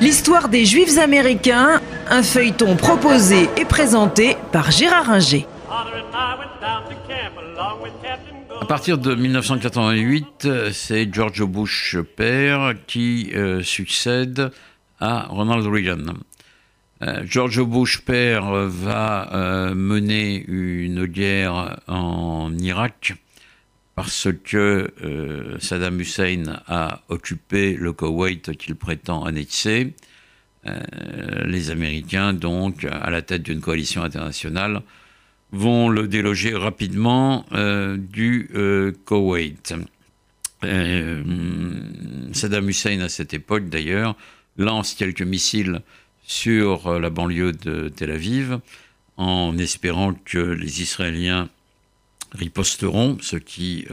L'histoire des Juifs américains, un feuilleton proposé et présenté par Gérard Inger. À partir de 1988, c'est George Bush père qui euh, succède à Ronald Reagan. Euh, George Bush père va euh, mener une guerre en Irak parce que Saddam Hussein a occupé le Koweït qu'il prétend annexer. les Américains, donc, à la tête d'une coalition internationale, vont le déloger rapidement euh, du euh, Koweït. Euh, Saddam Hussein, à cette époque d'ailleurs, lance quelques missiles sur la banlieue de Tel Aviv en espérant que les Israéliens riposteront, ce qui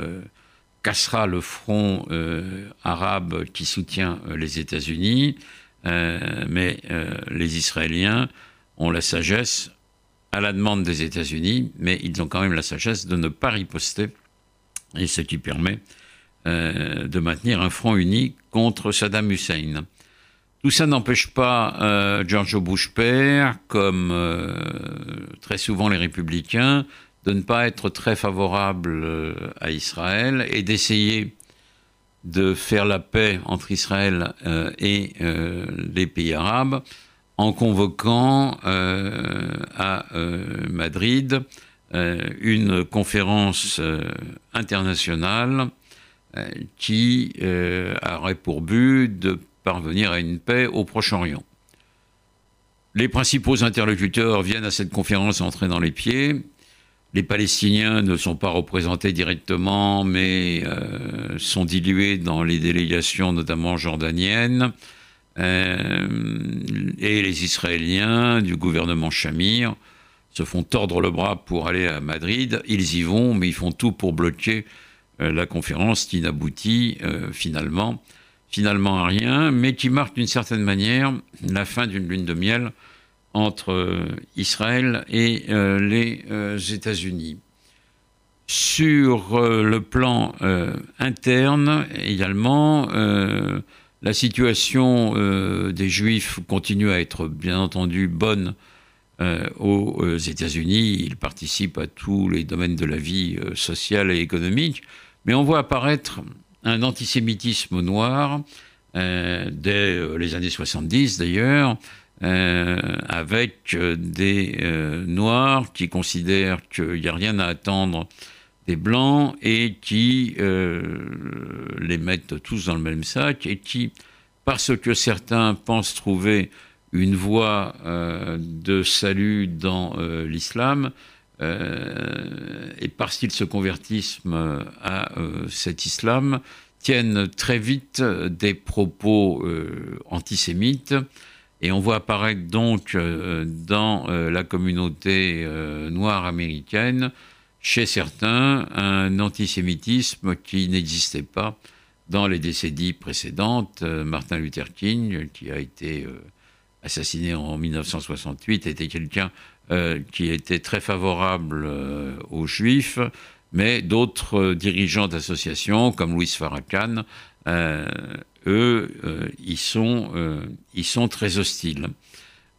cassera le front arabe qui soutient les États-Unis. mais les Israéliens ont la sagesse à la demande des États-Unis, mais ils ont quand même la sagesse de ne pas riposter, et ce qui permet euh, de maintenir un front uni contre Saddam Hussein. Tout ça n'empêche pas euh, George Bush père, comme euh, très souvent les républicains, de ne pas être très favorable à Israël et d'essayer de faire la paix entre Israël et les pays arabes en convoquant euh, à euh, Madrid euh, une conférence internationale qui aurait pour but de parvenir à une paix au Proche-Orient. Les principaux interlocuteurs viennent à cette conférence entrer dans les pieds. Les Palestiniens ne sont pas représentés directement, mais sont dilués dans les délégations, notamment jordaniennes. Euh, et les Israéliens du gouvernement Shamir se font tordre le bras pour aller à Madrid. Ils y vont, mais ils font tout pour bloquer euh, la conférence qui n'aboutit euh, finalement, finalement à rien, mais qui marque d'une certaine manière la fin d'une lune de miel entre Israël et les États-Unis. Sur le plan interne également, la situation euh, des Juifs continue à être bien entendu bonne euh, aux euh, États-Unis. Ils participent à tous les domaines de la vie sociale et économique. Mais on voit apparaître un antisémitisme noir dès les années 70 d'ailleurs, avec des Noirs qui considèrent qu'il n'y a rien à attendre des blancs et qui euh, les mettent tous dans le même sac et qui, parce que certains pensent trouver une voie euh, de salut dans euh, l'islam, et parce qu'ils se convertissent à cet islam, tiennent très vite des propos antisémites. Et on voit apparaître donc dans la communauté noire américaine chez certains un antisémitisme qui n'existait pas dans les décennies précédentes. Euh, Martin Luther King, qui a été euh, assassiné en 1968, était quelqu'un euh, qui était très favorable aux juifs, mais d'autres dirigeants d'associations, comme Louis Farrakhan, eux, ils, sont, ils sont très hostiles.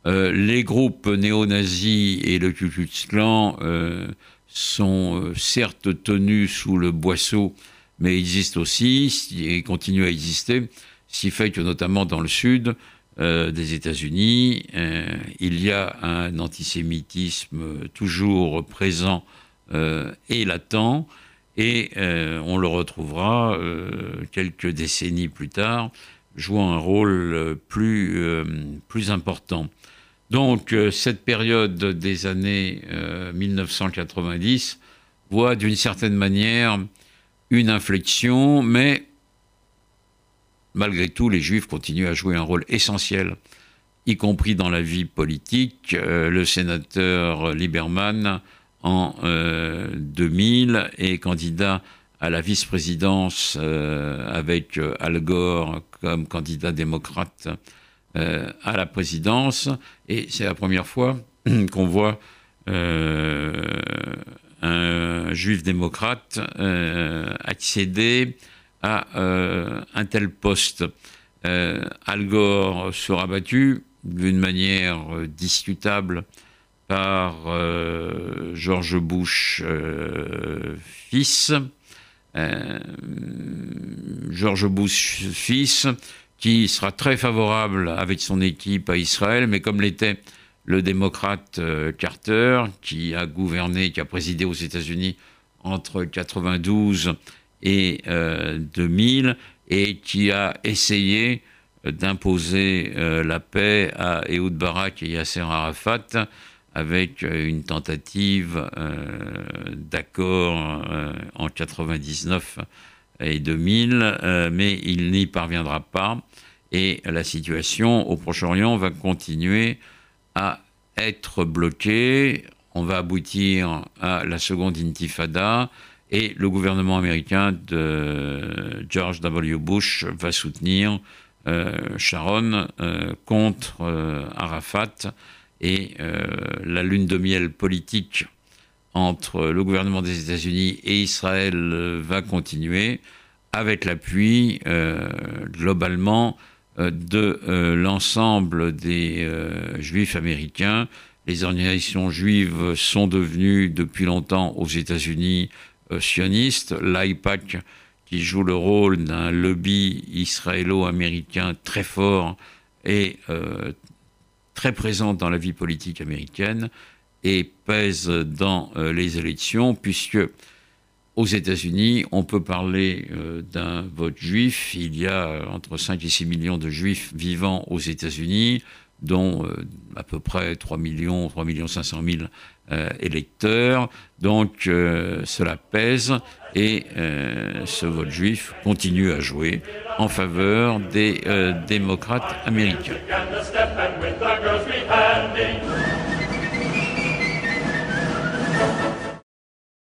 les groupes néo-nazis et le Ku Klux Klan sont euh, certes tenus sous le boisseau, mais existent aussi et continuent à exister, ce qui fait que notamment dans le sud euh, des États-Unis, euh, il y a un antisémitisme toujours présent et latent, et on le retrouvera quelques décennies plus tard, jouant un rôle plus, plus important. Donc euh, cette période des années 1990 euh, voit d'une certaine manière une inflexion, mais malgré tout, les Juifs continuent à jouer un rôle essentiel, y compris dans la vie politique. Euh, le sénateur Lieberman, en 2000, est candidat à la vice-présidence avec Al Gore comme candidat démocrate euh, à la présidence. Et c'est la première fois qu'on voit euh, un juif démocrate accéder à un tel poste. Al Gore sera battu d'une manière discutable par George Bush fils. George Bush fils, qui sera très favorable avec son équipe à Israël, mais comme l'était le démocrate euh, Carter, qui a gouverné, qui a présidé aux États-Unis entre 92 et 2000, euh, et qui a essayé euh, d'imposer la paix à Ehud Barak et Yasser Arafat avec une tentative d'accord en 99 et 2000, mais il n'y parviendra pas et la situation au Proche-Orient va continuer à être bloquée. On va aboutir à la seconde intifada et le gouvernement américain de George W. Bush va soutenir euh, Sharon euh, contre euh, Arafat et la lune de miel politique entre le gouvernement des États-Unis et Israël va continuer avec l'appui globalement euh, de euh, l'ensemble des euh, juifs américains. Les organisations juives sont devenues depuis longtemps aux États-Unis sionistes. L'AIPAC, qui joue le rôle d'un lobby israélo-américain très fort et très présent dans la vie politique américaine et pèse dans les élections, puisque aux États-Unis, on peut parler euh, d'un vote juif. Il y a euh, entre 5 et 6 millions de juifs vivant aux États-Unis, dont euh, à peu près 3 millions, 3 millions 500 000 électeurs. Donc cela pèse et ce vote juif continue à jouer en faveur des démocrates américains.